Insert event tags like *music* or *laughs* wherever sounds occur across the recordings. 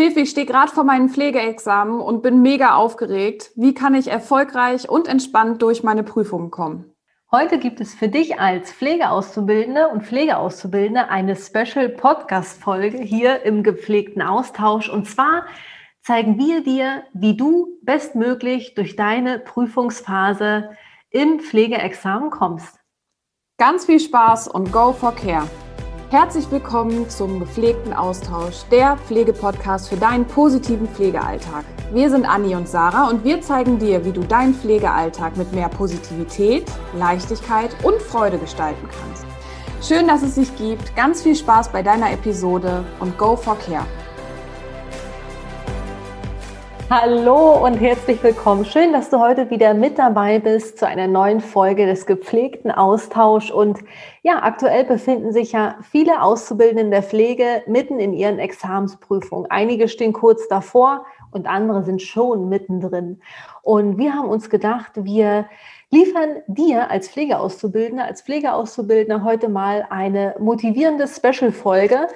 Hilfe, ich stehe gerade vor meinem Pflegeexamen und bin mega aufgeregt. Wie kann ich erfolgreich und entspannt durch meine Prüfungen kommen? Heute gibt es für dich als Pflegeauszubildende und Pflegeauszubildende eine Special Podcast-Folge hier im gepflegten Austausch. Und zwar zeigen wir dir, wie du bestmöglich durch deine Prüfungsphase im Pflegeexamen kommst. Ganz viel Spaß und go for care. Herzlich willkommen zum gepflegten Austausch, der Pflegepodcast für deinen positiven Pflegealltag. Wir sind Anni und Sarah und wir zeigen dir, wie du deinen Pflegealltag mit mehr Positivität, Leichtigkeit und Freude gestalten kannst. Schön, dass es dich gibt. Ganz viel Spaß bei deiner Episode und go for care. Hallo und herzlich willkommen. Schön, dass du heute wieder mit dabei bist zu einer neuen Folge des gepflegten Austausch. Und ja, aktuell befinden sich ja viele Auszubildende der Pflege mitten in ihren Examensprüfungen. Einige stehen kurz davor und andere sind schon mittendrin. Und wir haben uns gedacht, wir liefern dir als Pflegeauszubildender, als Pflegeauszubildender heute mal eine motivierende Special-Folge,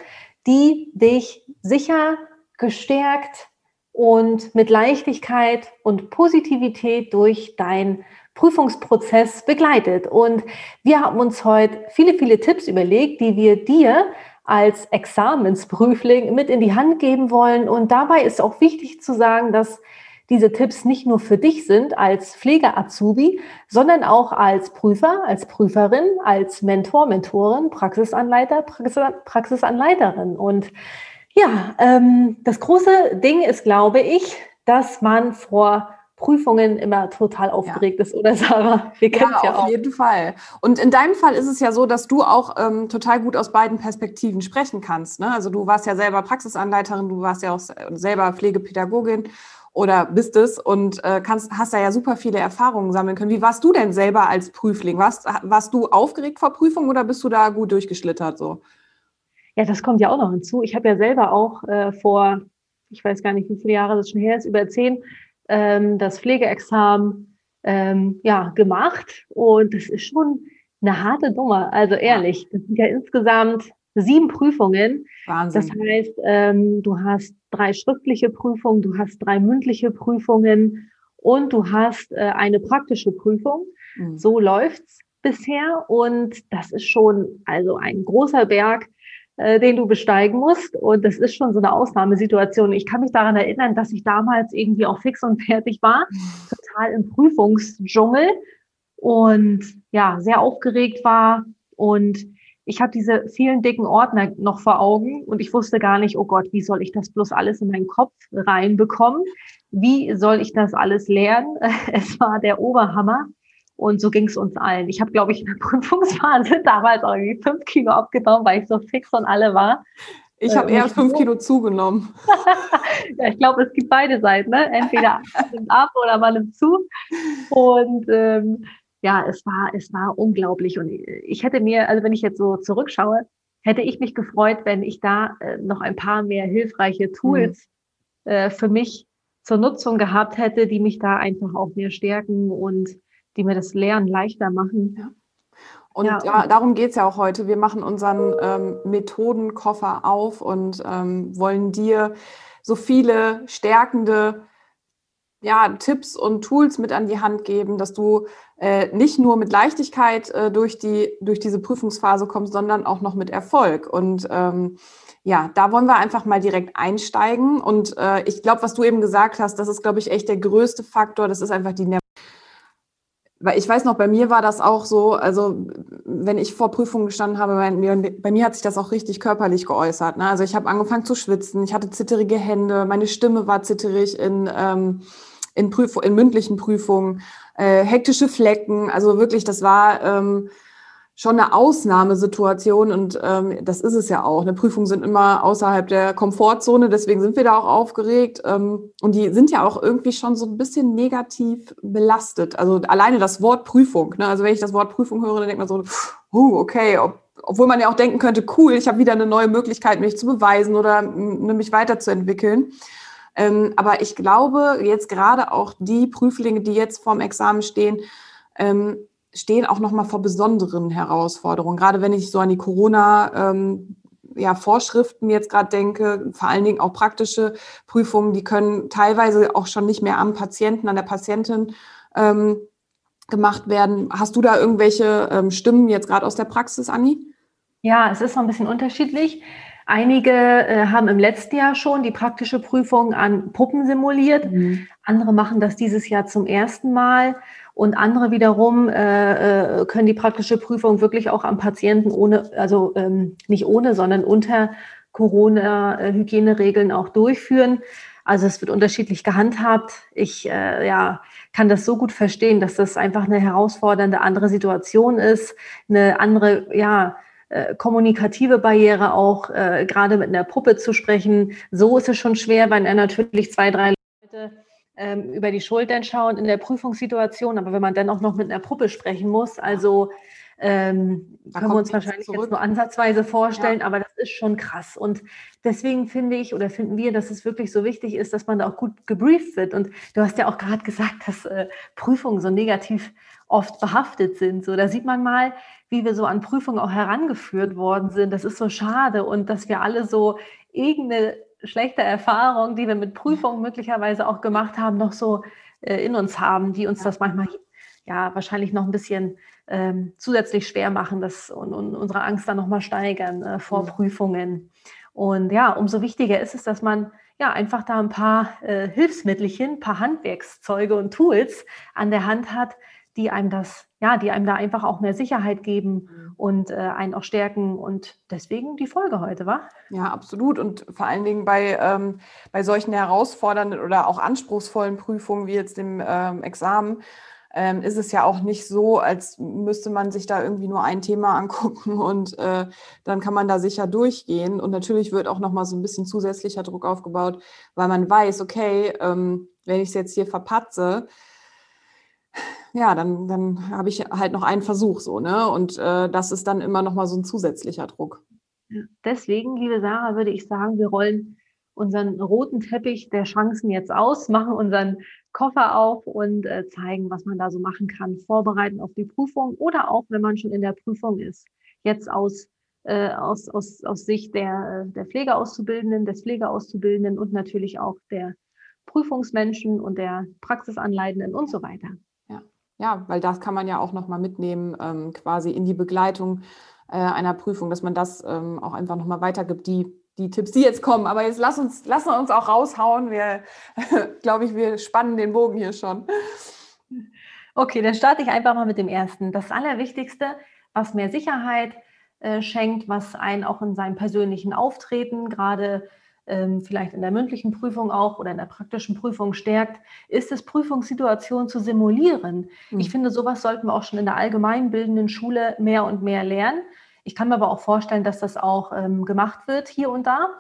die dich sicher gestärkt, und mit Leichtigkeit und Positivität durch dein Prüfungsprozess begleitet. Und wir haben uns heute viele, viele Tipps überlegt, die wir dir als Examensprüfling mit in die Hand geben wollen. Und dabei ist auch wichtig zu sagen, dass diese Tipps nicht nur für dich sind als Pflege-Azubi, sondern auch als Prüfer, als Prüferin, als Mentor, Mentorin, Praxisanleiter, Praxisanleiterin. Und ja, ähm, das große Ding ist, glaube ich, dass man vor Prüfungen immer total aufgeregt ja. ist, oder Sarah? Wir kennen ja, ja auf auch. jeden Fall. Und in deinem Fall ist es ja so, dass du auch ähm, total gut aus beiden Perspektiven sprechen kannst. Ne? Also du warst ja selber Praxisanleiterin, du warst ja auch selber Pflegepädagogin oder bist es und äh, kannst, hast da ja super viele Erfahrungen sammeln können. Wie warst du denn selber als Prüfling? Warst, warst du aufgeregt vor Prüfungen oder bist du da gut durchgeschlittert so? Ja, das kommt ja auch noch hinzu. Ich habe ja selber auch äh, vor, ich weiß gar nicht, wie viele Jahre das schon her ist, über zehn, ähm, das Pflegeexamen ähm, ja, gemacht. Und das ist schon eine harte Nummer. Also ehrlich, das sind ja insgesamt sieben Prüfungen. Wahnsinn. Das heißt, ähm, du hast drei schriftliche Prüfungen, du hast drei mündliche Prüfungen und du hast äh, eine praktische Prüfung. Mhm. So läuft's bisher und das ist schon also ein großer Berg, äh, den du besteigen musst. Und das ist schon so eine Ausnahmesituation. Ich kann mich daran erinnern, dass ich damals irgendwie auch fix und fertig war, total im Prüfungsdschungel und ja, sehr aufgeregt war. Und ich habe diese vielen dicken Ordner noch vor Augen und ich wusste gar nicht, oh Gott, wie soll ich das bloß alles in meinen Kopf reinbekommen? Wie soll ich das alles lernen? *laughs* Es war der Oberhammer. Und so ging es uns allen. Ich habe, glaube ich, in der *laughs* Prüfungsphase damals irgendwie fünf Kilo abgenommen, weil ich so fix und alle war. Ich habe äh, eher fünf Kilo zugenommen. *laughs* ja, ich glaube, es gibt beide Seiten. Ne? Entweder *laughs* man nimmt ab oder man nimmt zu. Und ähm, ja, es war, es war unglaublich. Und ich hätte mir, also wenn ich jetzt so zurückschaue, hätte ich mich gefreut, wenn ich da äh, noch ein paar mehr hilfreiche Tools mhm. äh, für mich zur Nutzung gehabt hätte, die mich da einfach auch mehr stärken und die mir das Lernen leichter machen. Ja. Und ja. ja darum geht es ja auch heute. Wir machen unseren ähm, Methodenkoffer auf und ähm, wollen dir so viele stärkende ja, Tipps und Tools mit an die Hand geben, dass du äh, nicht nur mit Leichtigkeit äh, durch, die, durch diese Prüfungsphase kommst, sondern auch noch mit Erfolg. Und ähm, ja, da wollen wir einfach mal direkt einsteigen. Und äh, ich glaube, was du eben gesagt hast, das ist, glaube ich, echt der größte Faktor. Das ist einfach die weil ich weiß noch, bei mir war das auch so, also wenn ich vor Prüfungen gestanden habe, bei mir, bei mir hat sich das auch richtig körperlich geäußert. Ne? Also ich habe angefangen zu schwitzen, ich hatte zitterige Hände, meine Stimme war zitterig in, ähm, in, Prüf in mündlichen Prüfungen, äh, hektische Flecken, also wirklich, das war... Ähm, schon eine Ausnahmesituation und ähm, das ist es ja auch. Eine Prüfung sind immer außerhalb der Komfortzone, deswegen sind wir da auch aufgeregt ähm, und die sind ja auch irgendwie schon so ein bisschen negativ belastet. Also alleine das Wort Prüfung. Ne? Also wenn ich das Wort Prüfung höre, dann denkt man so, uh, okay, ob, obwohl man ja auch denken könnte, cool, ich habe wieder eine neue Möglichkeit, mich zu beweisen oder mich weiterzuentwickeln. Ähm, aber ich glaube, jetzt gerade auch die Prüflinge, die jetzt vorm Examen stehen, ähm, stehen auch noch mal vor besonderen Herausforderungen. Gerade wenn ich so an die Corona ähm, ja, Vorschriften jetzt gerade denke, vor allen Dingen auch praktische Prüfungen, die können teilweise auch schon nicht mehr am Patienten, an der Patientin ähm, gemacht werden. Hast du da irgendwelche ähm, Stimmen jetzt gerade aus der Praxis, Anni? Ja, es ist so ein bisschen unterschiedlich. Einige äh, haben im letzten Jahr schon die praktische Prüfung an Puppen simuliert. Mhm. Andere machen das dieses Jahr zum ersten Mal. Und andere wiederum äh, äh, können die praktische Prüfung wirklich auch am Patienten ohne, also ähm, nicht ohne, sondern unter Corona-Hygieneregeln auch durchführen. Also es wird unterschiedlich gehandhabt. Ich äh, ja, kann das so gut verstehen, dass das einfach eine herausfordernde andere Situation ist, eine andere, ja, äh, kommunikative Barriere auch, äh, gerade mit einer Puppe zu sprechen. So ist es schon schwer, weil er natürlich zwei, drei ähm, über die Schultern schauen in der Prüfungssituation, aber wenn man dann auch noch mit einer Puppe sprechen muss, also ähm, können wir uns wahrscheinlich zurück. jetzt nur ansatzweise vorstellen, ja. aber das ist schon krass. Und deswegen finde ich oder finden wir, dass es wirklich so wichtig ist, dass man da auch gut gebrieft wird. Und du hast ja auch gerade gesagt, dass äh, Prüfungen so negativ oft behaftet sind. So, da sieht man mal, wie wir so an Prüfungen auch herangeführt worden sind. Das ist so schade und dass wir alle so irgendeine schlechte Erfahrung, die wir mit Prüfungen möglicherweise auch gemacht haben, noch so äh, in uns haben, die uns das manchmal ja wahrscheinlich noch ein bisschen ähm, zusätzlich schwer machen das, und, und unsere Angst dann nochmal steigern äh, vor. Prüfungen. Und ja, umso wichtiger ist es, dass man ja einfach da ein paar äh, Hilfsmittelchen, ein paar Handwerkszeuge und Tools an der Hand hat, die einem das, ja, die einem da einfach auch mehr Sicherheit geben mhm. und äh, einen auch stärken. Und deswegen die Folge heute, wa? Ja, absolut. Und vor allen Dingen bei, ähm, bei solchen herausfordernden oder auch anspruchsvollen Prüfungen wie jetzt dem ähm, Examen ähm, ist es ja auch nicht so, als müsste man sich da irgendwie nur ein Thema *laughs* angucken und äh, dann kann man da sicher durchgehen. Und natürlich wird auch nochmal so ein bisschen zusätzlicher Druck aufgebaut, weil man weiß, okay, ähm, wenn ich es jetzt hier verpatze, ja, dann, dann habe ich halt noch einen Versuch so, ne? Und äh, das ist dann immer noch mal so ein zusätzlicher Druck. Deswegen, liebe Sarah, würde ich sagen, wir rollen unseren roten Teppich der Chancen jetzt aus, machen unseren Koffer auf und äh, zeigen, was man da so machen kann, vorbereiten auf die Prüfung oder auch, wenn man schon in der Prüfung ist, jetzt aus, äh, aus, aus, aus Sicht der, der Pflegeauszubildenden, des Pflegeauszubildenden und natürlich auch der Prüfungsmenschen und der Praxisanleitenden und so weiter. Ja, weil das kann man ja auch nochmal mitnehmen, ähm, quasi in die Begleitung äh, einer Prüfung, dass man das ähm, auch einfach nochmal weitergibt, die, die Tipps, die jetzt kommen. Aber jetzt lass uns, lassen wir uns auch raushauen. Wir, *laughs* glaube ich, wir spannen den Bogen hier schon. Okay, dann starte ich einfach mal mit dem ersten. Das Allerwichtigste, was mehr Sicherheit äh, schenkt, was einen auch in seinem persönlichen Auftreten, gerade ähm, vielleicht in der mündlichen Prüfung auch oder in der praktischen Prüfung stärkt, ist es, Prüfungssituationen zu simulieren. Mhm. Ich finde, sowas sollten wir auch schon in der allgemeinbildenden Schule mehr und mehr lernen. Ich kann mir aber auch vorstellen, dass das auch ähm, gemacht wird hier und da.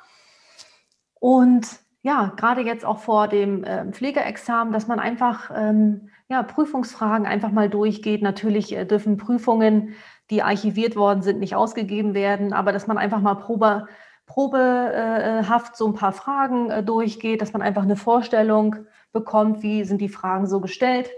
Und ja, gerade jetzt auch vor dem äh, Pflegeexamen, dass man einfach ähm, ja, Prüfungsfragen einfach mal durchgeht. Natürlich äh, dürfen Prüfungen, die archiviert worden sind, nicht ausgegeben werden, aber dass man einfach mal Probe probehaft so ein paar Fragen äh, durchgeht, dass man einfach eine Vorstellung bekommt, wie sind die Fragen so gestellt.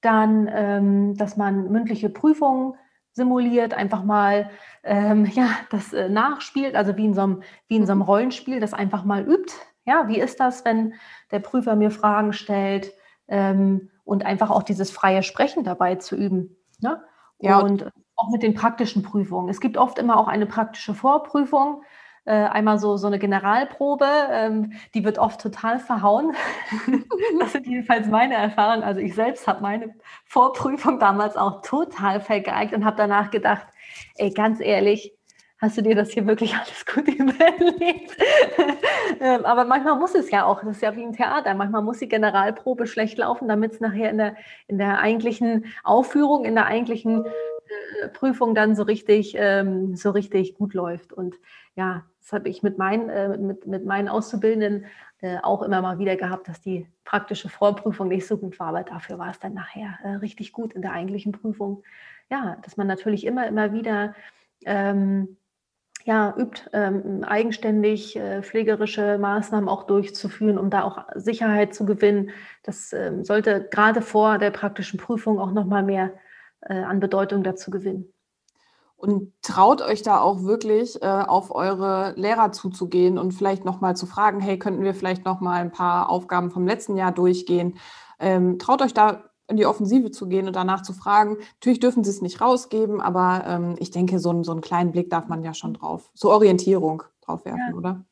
Dann, ähm, dass man mündliche Prüfungen simuliert, einfach mal ähm, *laughs* ja, das äh, nachspielt, also wie in, so einem, wie in so einem mhm. Rollenspiel, das einfach mal übt. Ja, wie ist das, wenn der Prüfer mir Fragen stellt ähm, und einfach auch dieses freie Sprechen dabei zu üben. Ne? Ja, und auch mit den praktischen Prüfungen. Es gibt oft immer auch eine praktische Vorprüfung. Äh, einmal so, so eine Generalprobe, ähm, die wird oft total verhauen. *laughs* das sind jedenfalls meine Erfahrungen. Also ich selbst habe meine Vorprüfung damals auch total vergeigt und habe danach gedacht, ey, ganz ehrlich, hast du dir das hier wirklich alles gut *laughs* überlegt? ähm, aber manchmal muss es ja auch, das ist ja wie ein Theater, manchmal muss die Generalprobe schlecht laufen, damit es nachher in der, in der eigentlichen Aufführung, in der eigentlichen äh, Prüfung dann so richtig, ähm, so richtig gut läuft. Und ja, das habe ich mit meinen, äh, mit, mit meinen Auszubildenden äh, auch immer mal wieder gehabt, dass die praktische Vorprüfung nicht so gut war, aber dafür war es dann nachher äh, richtig gut in der eigentlichen Prüfung. Ja, dass man natürlich immer, immer wieder ähm, ja, übt, ähm, eigenständig äh, pflegerische Maßnahmen auch durchzuführen, um da auch Sicherheit zu gewinnen. Das ähm, sollte gerade vor der praktischen Prüfung auch nochmal mehr äh, an Bedeutung dazu gewinnen. Und traut euch da auch wirklich äh, auf eure Lehrer zuzugehen und vielleicht nochmal zu fragen, hey, könnten wir vielleicht nochmal ein paar Aufgaben vom letzten Jahr durchgehen? Ähm, traut euch da in die Offensive zu gehen und danach zu fragen. Natürlich dürfen sie es nicht rausgeben, aber ähm, ich denke, so, so einen kleinen Blick darf man ja schon drauf, so Orientierung drauf werfen, ja. oder?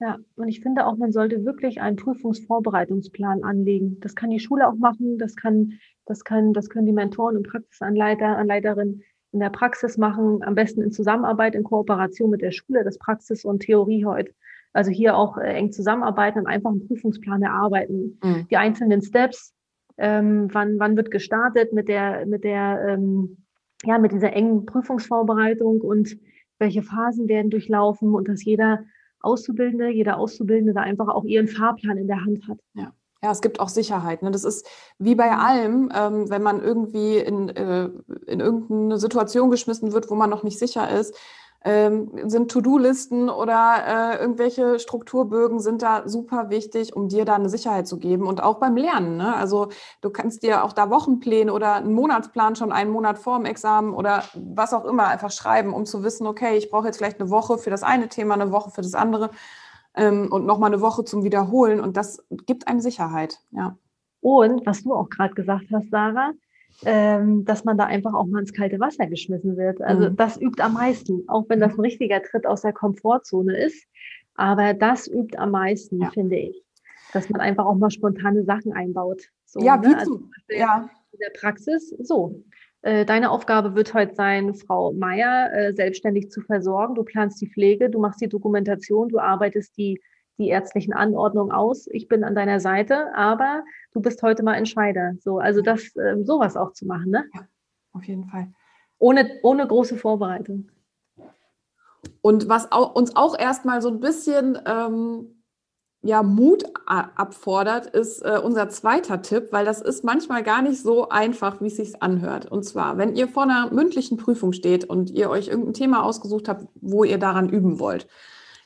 Ja, und ich finde auch, man sollte wirklich einen Prüfungsvorbereitungsplan anlegen. Das kann die Schule auch machen, das kann, das kann, das können die Mentoren und Praxisanleiter, Anleiterinnen in der Praxis machen, am besten in Zusammenarbeit, in Kooperation mit der Schule, das Praxis und Theorie heute. Also hier auch äh, eng zusammenarbeiten und einfach einen Prüfungsplan erarbeiten. Mhm. Die einzelnen Steps, ähm, wann, wann wird gestartet mit der, mit der, ähm, ja, mit dieser engen Prüfungsvorbereitung und welche Phasen werden durchlaufen und dass jeder Auszubildende, jeder Auszubildende da einfach auch ihren Fahrplan in der Hand hat. Ja. Ja, es gibt auch Sicherheit. Ne? Das ist wie bei allem, ähm, wenn man irgendwie in, äh, in irgendeine Situation geschmissen wird, wo man noch nicht sicher ist, ähm, sind To-Do-Listen oder äh, irgendwelche Strukturbögen sind da super wichtig, um dir da eine Sicherheit zu geben und auch beim Lernen. Ne? Also du kannst dir auch da Wochenpläne oder einen Monatsplan schon einen Monat vor dem Examen oder was auch immer einfach schreiben, um zu wissen, okay, ich brauche jetzt vielleicht eine Woche für das eine Thema, eine Woche für das andere ähm, und nochmal eine Woche zum Wiederholen und das gibt einem Sicherheit, ja. Und was du auch gerade gesagt hast, Sarah, ähm, dass man da einfach auch mal ins kalte Wasser geschmissen wird. Also mhm. das übt am meisten, auch wenn das ein richtiger Tritt aus der Komfortzone ist. Aber das übt am meisten, ja. finde ich. Dass man einfach auch mal spontane Sachen einbaut. So, ja, ne? wie also, ja. in der Praxis so. Äh, deine Aufgabe wird heute sein, Frau Meier äh, selbstständig zu versorgen. Du planst die Pflege, du machst die Dokumentation, du arbeitest die die ärztlichen Anordnungen aus. Ich bin an deiner Seite, aber du bist heute mal Entscheider. So, also das, äh, sowas auch zu machen, ne? Ja, auf jeden Fall. Ohne, ohne große Vorbereitung. Und was auch, uns auch erstmal so ein bisschen ähm, ja, Mut abfordert, ist äh, unser zweiter Tipp, weil das ist manchmal gar nicht so einfach, wie es sich anhört. Und zwar, wenn ihr vor einer mündlichen Prüfung steht und ihr euch irgendein Thema ausgesucht habt, wo ihr daran üben wollt,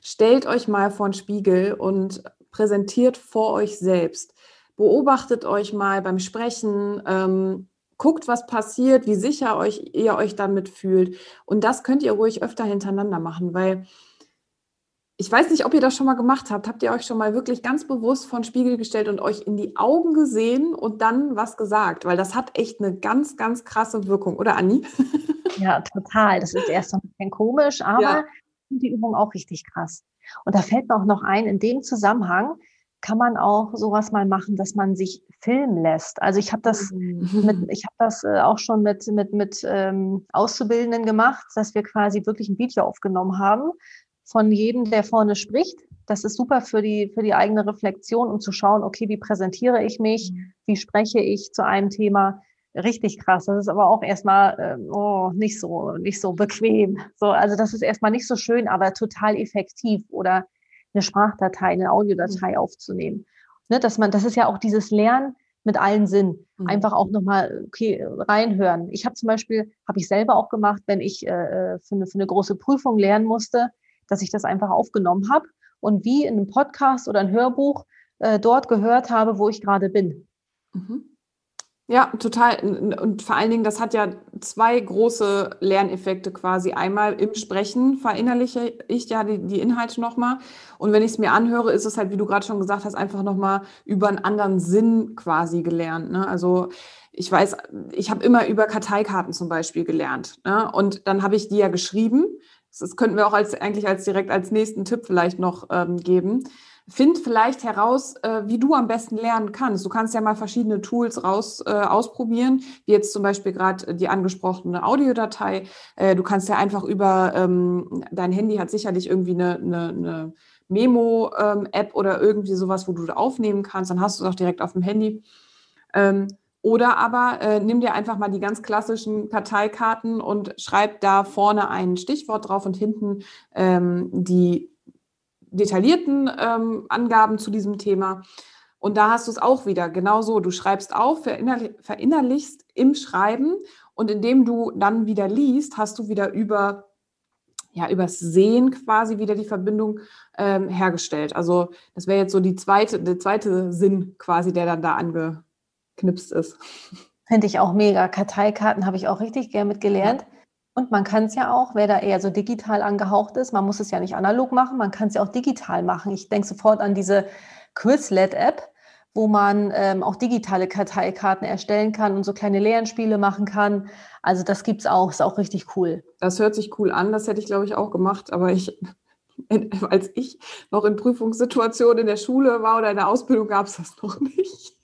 Stellt euch mal vor den Spiegel und präsentiert vor euch selbst. Beobachtet euch mal beim Sprechen, ähm, guckt, was passiert, wie sicher euch, ihr euch damit fühlt. Und das könnt ihr ruhig öfter hintereinander machen, weil ich weiß nicht, ob ihr das schon mal gemacht habt. Habt ihr euch schon mal wirklich ganz bewusst vor den Spiegel gestellt und euch in die Augen gesehen und dann was gesagt? Weil das hat echt eine ganz, ganz krasse Wirkung, oder Anni? *laughs* Ja, total. Das ist erst ein bisschen komisch, aber ja die Übung auch richtig krass. Und da fällt mir auch noch ein, in dem Zusammenhang kann man auch sowas mal machen, dass man sich filmen lässt. Also ich habe das mhm. mit, ich habe das äh, auch schon mit mit mit ähm, Auszubildenden gemacht, dass wir quasi wirklich ein Video aufgenommen haben von jedem, der vorne spricht. Das ist super für die für die eigene Reflexion, um zu schauen, okay, wie präsentiere ich mich, mhm. wie spreche ich zu einem Thema, richtig krass. Das ist aber auch erstmal äh, oh, nicht so nicht so bequem. So, also das ist erstmal nicht so schön, aber total effektiv oder eine Sprachdatei, eine Audiodatei mhm. aufzunehmen. Ne, dass man, das ist ja auch dieses Lernen mit allen Sinn. Mhm. Einfach auch nochmal okay, reinhören. Ich habe zum Beispiel, habe ich selber auch gemacht, wenn ich äh, äh, für, eine, für eine große Prüfung lernen musste, dass ich das einfach aufgenommen habe und wie in einem Podcast oder ein Hörbuch äh, dort gehört habe, wo ich gerade bin. Mhm. Ja, total. Und vor allen Dingen, das hat ja zwei große Lerneffekte quasi. Einmal im Sprechen verinnerliche ich ja die, die Inhalte nochmal. Und wenn ich es mir anhöre, ist es halt, wie du gerade schon gesagt hast, einfach nochmal über einen anderen Sinn quasi gelernt. Ne? Also ich weiß, ich habe immer über Karteikarten zum Beispiel gelernt. Ne? Und dann habe ich die ja geschrieben. Das könnten wir auch als, eigentlich als direkt als nächsten Tipp vielleicht noch ähm, geben Find vielleicht heraus, äh, wie du am besten lernen kannst. Du kannst ja mal verschiedene Tools raus äh, ausprobieren, wie jetzt zum Beispiel gerade die angesprochene Audiodatei. Äh, du kannst ja einfach über ähm, dein Handy hat sicherlich irgendwie eine, eine, eine Memo-App ähm, oder irgendwie sowas, wo du aufnehmen kannst. Dann hast du es auch direkt auf dem Handy. Ähm, oder aber äh, nimm dir einfach mal die ganz klassischen Karteikarten und schreib da vorne ein Stichwort drauf und hinten ähm, die detaillierten ähm, Angaben zu diesem Thema. Und da hast du es auch wieder genau so. Du schreibst auf, verinnerlichst im Schreiben und indem du dann wieder liest, hast du wieder über ja, übers Sehen quasi wieder die Verbindung ähm, hergestellt. Also das wäre jetzt so die zweite, der zweite Sinn quasi, der dann da angeknipst ist. Finde ich auch mega. Karteikarten habe ich auch richtig gern mitgelernt. Und man kann es ja auch, wer da eher so digital angehaucht ist, man muss es ja nicht analog machen, man kann es ja auch digital machen. Ich denke sofort an diese Quizlet-App, wo man ähm, auch digitale Karteikarten erstellen kann und so kleine Lernspiele machen kann. Also das gibt es auch, ist auch richtig cool. Das hört sich cool an, das hätte ich, glaube ich, auch gemacht, aber ich, *laughs* als ich noch in Prüfungssituationen in der Schule war oder in der Ausbildung, gab es das noch nicht.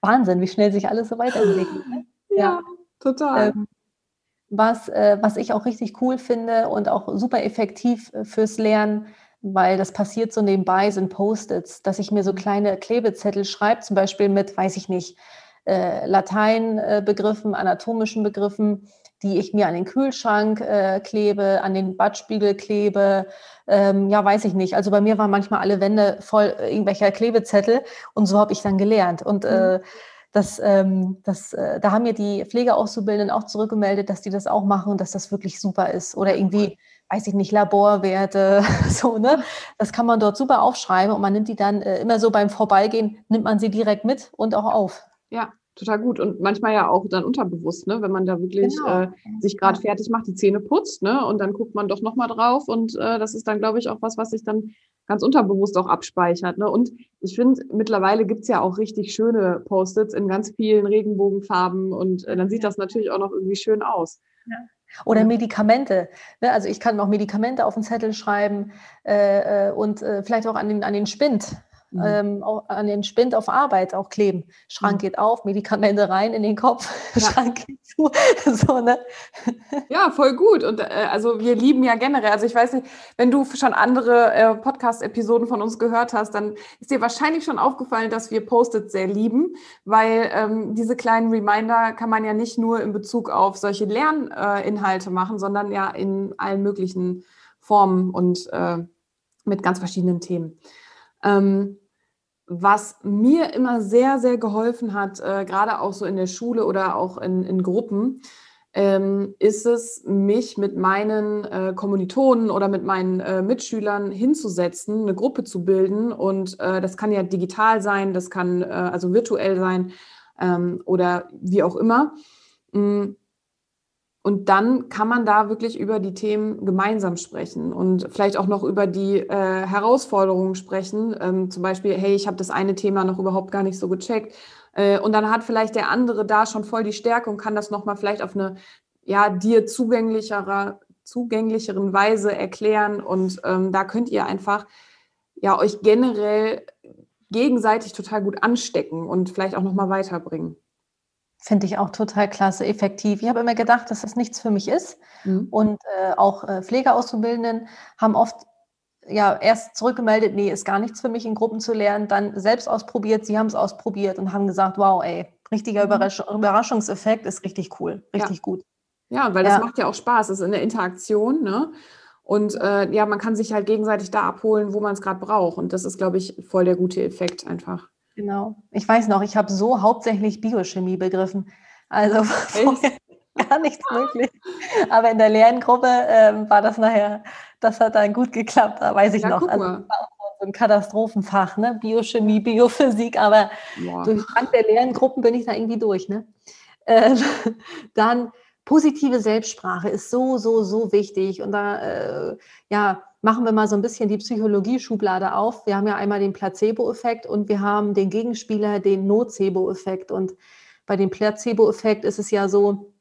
Wahnsinn, wie schnell sich alles so weiterentwickelt. Ne? *laughs* Ja, ja, total. Ähm, was, äh, was ich auch richtig cool finde und auch super effektiv äh, fürs Lernen, weil das passiert so nebenbei, sind Post-its, dass ich mir so mhm. kleine Klebezettel schreibe, zum Beispiel mit, weiß ich nicht, äh, Lateinbegriffen, anatomischen Begriffen, die ich mir an den Kühlschrank äh, klebe, an den Badspiegel klebe, ähm, ja, weiß ich nicht. Also bei mir waren manchmal alle Wände voll irgendwelcher Klebezettel und so habe ich dann gelernt. Und äh, mhm. das, ähm, das, äh, da haben mir die Pflegeauszubildenden auch zurückgemeldet, dass die das auch machen und dass das wirklich super ist. Oder irgendwie weiß ich nicht, Laborwerte, *laughs* so, ne? Das kann man dort super aufschreiben und man nimmt die dann äh, immer so beim Vorbeigehen, nimmt man sie direkt mit und auch auf. Ja, total gut. Und manchmal ja auch dann unterbewusst, ne? wenn man da wirklich genau. äh, sich gerade fertig macht, die Zähne putzt, ne? Und dann guckt man doch nochmal drauf und äh, das ist dann, glaube ich, auch was, was sich dann ganz unterbewusst auch abspeichert. Ne? Und ich finde, mittlerweile gibt's ja auch richtig schöne Post-its in ganz vielen Regenbogenfarben und äh, dann sieht das natürlich auch noch irgendwie schön aus. Ja. Oder Medikamente. Ne? Also ich kann noch Medikamente auf den Zettel schreiben äh, äh, und äh, vielleicht auch an den, an den Spind mhm. ähm, auch an den Spind auf Arbeit auch kleben. Schrank mhm. geht auf, Medikamente rein in den Kopf, *laughs* ja. Schrank geht zu. *laughs* so, ne? Ja, voll gut. Und äh, also wir lieben ja generell, also ich weiß nicht, wenn du schon andere äh, Podcast-Episoden von uns gehört hast, dann ist dir wahrscheinlich schon aufgefallen, dass wir Post-its sehr lieben, weil ähm, diese kleinen Reminder kann man ja nicht nur in Bezug auf solche Lerninhalte äh, machen, sondern ja in allen möglichen Formen und äh, mit ganz verschiedenen Themen. Ähm, was mir immer sehr, sehr geholfen hat, äh, gerade auch so in der Schule oder auch in, in Gruppen, ähm, ist es, mich mit meinen äh, Kommilitonen oder mit meinen äh, Mitschülern hinzusetzen, eine Gruppe zu bilden. Und äh, das kann ja digital sein, das kann äh, also virtuell sein ähm, oder wie auch immer. Mm, und dann kann man da wirklich über die Themen gemeinsam sprechen und vielleicht auch noch über die äh, Herausforderungen sprechen. Ähm, zum Beispiel, hey, ich habe das eine Thema noch überhaupt gar nicht so gecheckt. Äh, und dann hat vielleicht der andere da schon voll die Stärke und kann das nochmal vielleicht auf eine ja, dir zugänglichere, zugänglicheren Weise erklären. Und ähm, da könnt ihr einfach ja, euch generell gegenseitig total gut anstecken und vielleicht auch nochmal weiterbringen. Finde ich auch total klasse, effektiv. Ich habe immer gedacht, dass das nichts für mich ist. Mhm. Und äh, auch äh, Pflegeauszubildenden haben oft ja erst zurückgemeldet, nee, ist gar nichts für mich, in Gruppen zu lernen, dann selbst ausprobiert, sie haben es ausprobiert und haben gesagt, wow, ey, richtiger mhm. Überrasch Überraschungseffekt ist richtig cool, richtig ja. gut. Ja, weil das ja. macht ja auch Spaß, das ist eine Interaktion, ne? Und äh, ja, man kann sich halt gegenseitig da abholen, wo man es gerade braucht. Und das ist, glaube ich, voll der gute Effekt einfach. Genau. Ich weiß noch, ich habe so hauptsächlich Biochemie begriffen. Also *laughs* gar nichts möglich. Aber in der Lerngruppe ähm, war das nachher, das hat dann gut geklappt, da weiß ich ja, noch. Also, das war so ein Katastrophenfach, ne? Biochemie, Biophysik, aber Boah. durch Dank der Lerngruppen bin ich da irgendwie durch. Ne? Äh, *laughs* dann positive Selbstsprache ist so, so, so wichtig. Und da, äh, ja, machen wir mal so ein bisschen die Psychologie-Schublade auf. Wir haben ja einmal den Placebo-Effekt und wir haben den Gegenspieler, den Nocebo-Effekt. Und bei dem Placebo-Effekt ist es ja so,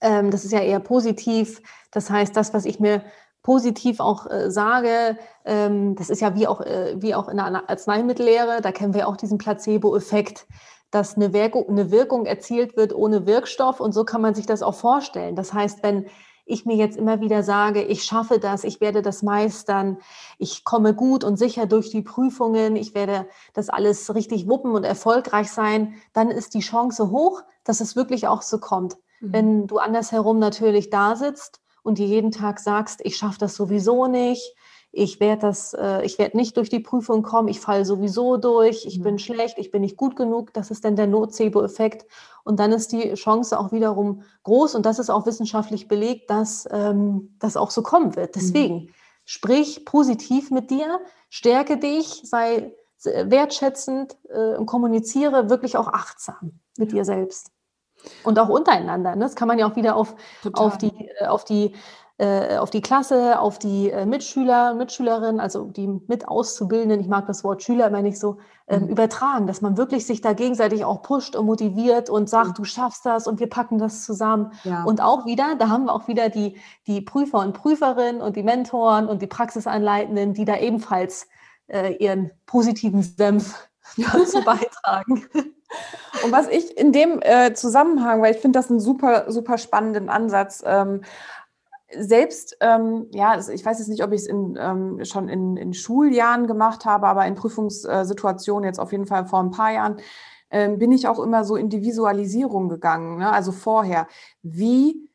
ähm, das ist ja eher positiv. Das heißt, das, was ich mir positiv auch äh, sage, ähm, das ist ja wie auch, äh, wie auch in der Arzneimittellehre, da kennen wir auch diesen Placebo-Effekt, dass eine Wirkung, eine Wirkung erzielt wird ohne Wirkstoff. Und so kann man sich das auch vorstellen. Das heißt, wenn ich mir jetzt immer wieder sage, ich schaffe das, ich werde das meistern, ich komme gut und sicher durch die Prüfungen, ich werde das alles richtig wuppen und erfolgreich sein, dann ist die Chance hoch, dass es wirklich auch so kommt. Mhm. Wenn du andersherum natürlich da sitzt und dir jeden Tag sagst, ich schaffe das sowieso nicht, ich werde das, äh, ich werde nicht durch die Prüfung kommen, ich falle sowieso durch, ich mhm. bin schlecht, ich bin nicht gut genug, das ist dann der Nocebo-Effekt. Und dann ist die Chance auch wiederum groß und das ist auch wissenschaftlich belegt, dass ähm, das auch so kommen wird. Mhm. Deswegen, mhm. sprich positiv mit dir, stärke dich, sei wertschätzend äh, und kommuniziere wirklich auch achtsam mit dir selbst. Und auch untereinander. Ne? Das kann man ja auch wieder auf, auf die, äh, auf die äh, auf die Klasse, auf die äh, Mitschüler, Mitschülerinnen, also die Mitauszubildenden, ich mag das Wort Schüler immer nicht so, ähm, mhm. übertragen, dass man wirklich sich da gegenseitig auch pusht und motiviert und sagt, mhm. du schaffst das und wir packen das zusammen. Ja. Und auch wieder, da haben wir auch wieder die, die Prüfer und Prüferinnen und die Mentoren und die Praxisanleitenden, die da ebenfalls äh, ihren positiven Senf *laughs* dazu beitragen. *laughs* Und was ich in dem äh, Zusammenhang, weil ich finde das einen super, super spannenden Ansatz, ähm, selbst, ähm, ja, ich weiß jetzt nicht, ob ich es ähm, schon in, in, Schuljahren gemacht habe, aber in Prüfungssituationen jetzt auf jeden Fall vor ein paar Jahren, ähm, bin ich auch immer so in die Visualisierung gegangen. Ne? Also vorher, wie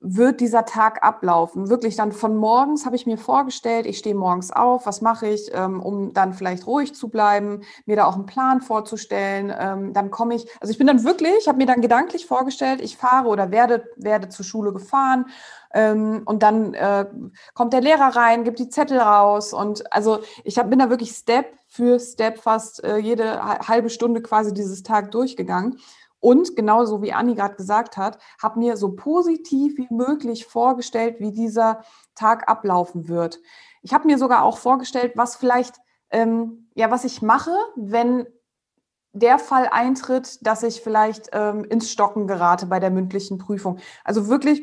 wird dieser Tag ablaufen? Wirklich dann von morgens habe ich mir vorgestellt, ich stehe morgens auf, was mache ich, ähm, um dann vielleicht ruhig zu bleiben, mir da auch einen Plan vorzustellen. Ähm, dann komme ich, also ich bin dann wirklich, habe mir dann gedanklich vorgestellt, ich fahre oder werde, werde zur Schule gefahren ähm, und dann äh, kommt der Lehrer rein, gibt die Zettel raus und also ich bin da wirklich Step für Step fast äh, jede halbe Stunde quasi dieses Tag durchgegangen und genauso wie Anni gerade gesagt hat, habe mir so positiv wie möglich vorgestellt, wie dieser Tag ablaufen wird. Ich habe mir sogar auch vorgestellt, was vielleicht, ähm, ja, was ich mache, wenn der Fall eintritt, dass ich vielleicht ähm, ins Stocken gerate bei der mündlichen Prüfung. Also wirklich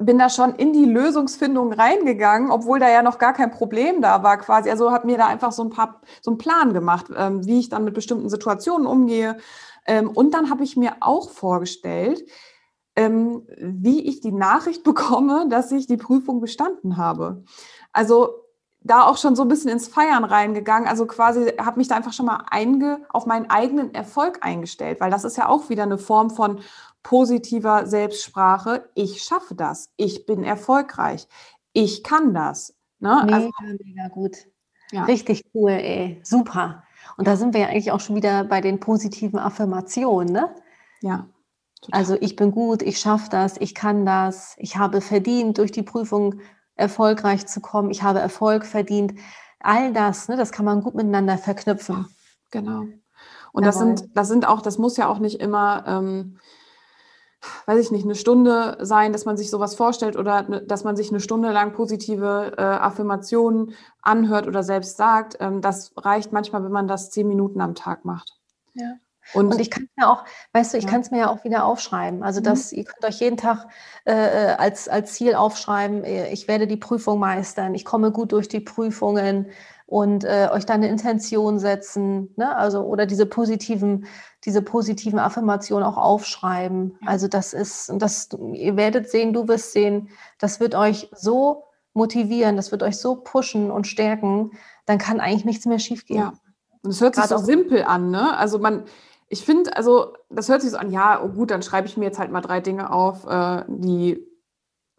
bin da schon in die Lösungsfindung reingegangen, obwohl da ja noch gar kein Problem da war quasi. Also habe mir da einfach so ein paar, so einen Plan gemacht, ähm, wie ich dann mit bestimmten Situationen umgehe, ähm, und dann habe ich mir auch vorgestellt, ähm, wie ich die Nachricht *laughs* bekomme, dass ich die Prüfung bestanden habe. Also da auch schon so ein bisschen ins Feiern reingegangen. Also quasi habe mich da einfach schon mal einge auf meinen eigenen Erfolg eingestellt, weil das ist ja auch wieder eine Form von positiver Selbstsprache. Ich schaffe das. Ich bin erfolgreich. Ich kann das. Ne? Mega, also, mega gut. Ja. Richtig cool, ey. Super. Und da sind wir ja eigentlich auch schon wieder bei den positiven Affirmationen, ne? Ja. Total. Also ich bin gut, ich schaffe das, ich kann das, ich habe verdient, durch die Prüfung erfolgreich zu kommen, ich habe Erfolg verdient. All das, ne, das kann man gut miteinander verknüpfen. Genau. Und das sind, das sind auch, das muss ja auch nicht immer ähm, weiß ich nicht, eine Stunde sein, dass man sich sowas vorstellt oder ne, dass man sich eine Stunde lang positive äh, Affirmationen anhört oder selbst sagt. Ähm, das reicht manchmal, wenn man das zehn Minuten am Tag macht. Ja. Und, und ich kann es mir auch, weißt du, ich ja. kann es mir ja auch wieder aufschreiben. Also das, mhm. ihr könnt euch jeden Tag äh, äh, als, als Ziel aufschreiben, äh, ich werde die Prüfung meistern, ich komme gut durch die Prüfungen und äh, euch da eine Intention setzen, ne? Also oder diese positiven, diese positiven Affirmationen auch aufschreiben. Also das ist, und das, ihr werdet sehen, du wirst sehen, das wird euch so motivieren, das wird euch so pushen und stärken, dann kann eigentlich nichts mehr schiefgehen. Ja. Und es hört sich so simpel an, ne? Also man, ich finde, also das hört sich so an, ja, oh gut, dann schreibe ich mir jetzt halt mal drei Dinge auf, äh, die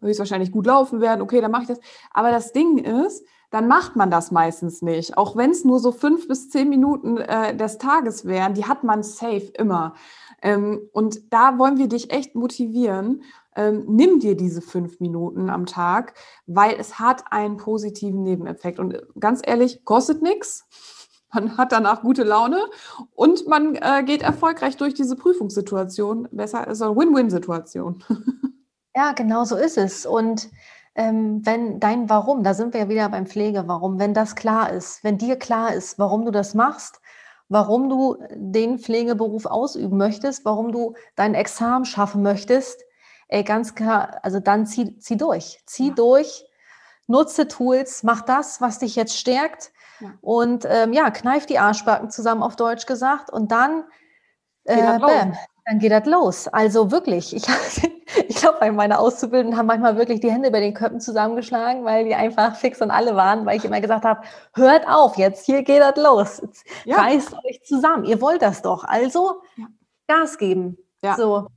höchstwahrscheinlich gut laufen werden. Okay, dann mache ich das. Aber das Ding ist, dann macht man das meistens nicht. Auch wenn es nur so fünf bis zehn Minuten äh, des Tages wären, die hat man safe immer. Ähm, und da wollen wir dich echt motivieren. Ähm, nimm dir diese fünf Minuten am Tag, weil es hat einen positiven Nebeneffekt. Und ganz ehrlich, kostet nichts. Man hat danach gute Laune und man äh, geht erfolgreich durch diese Prüfungssituation. Besser ist eine Win-Win-Situation. *laughs* Ja, genau so ist es. Und wenn dein Warum, da sind wir ja wieder beim Pflege-Warum, wenn das klar ist, wenn dir klar ist, warum du das machst, warum du den Pflegeberuf ausüben möchtest, warum du dein Examen schaffen möchtest, ey, ganz klar, also dann zieh, zieh durch. Zieh ja. durch, nutze Tools, mach das, was dich jetzt stärkt ja. und ähm, ja, kneif die Arschbacken zusammen auf Deutsch gesagt und dann, äh, bam, dann geht das los. Also wirklich, ich, *laughs* ich glaube, meine Auszubildenden haben manchmal wirklich die Hände über den Köpfen zusammengeschlagen, weil die einfach fix und alle waren, weil ich immer gesagt habe, hört auf jetzt, hier geht das los. Ja. Reißt euch zusammen, ihr wollt das doch. Also ja. Gas geben. Ja. So.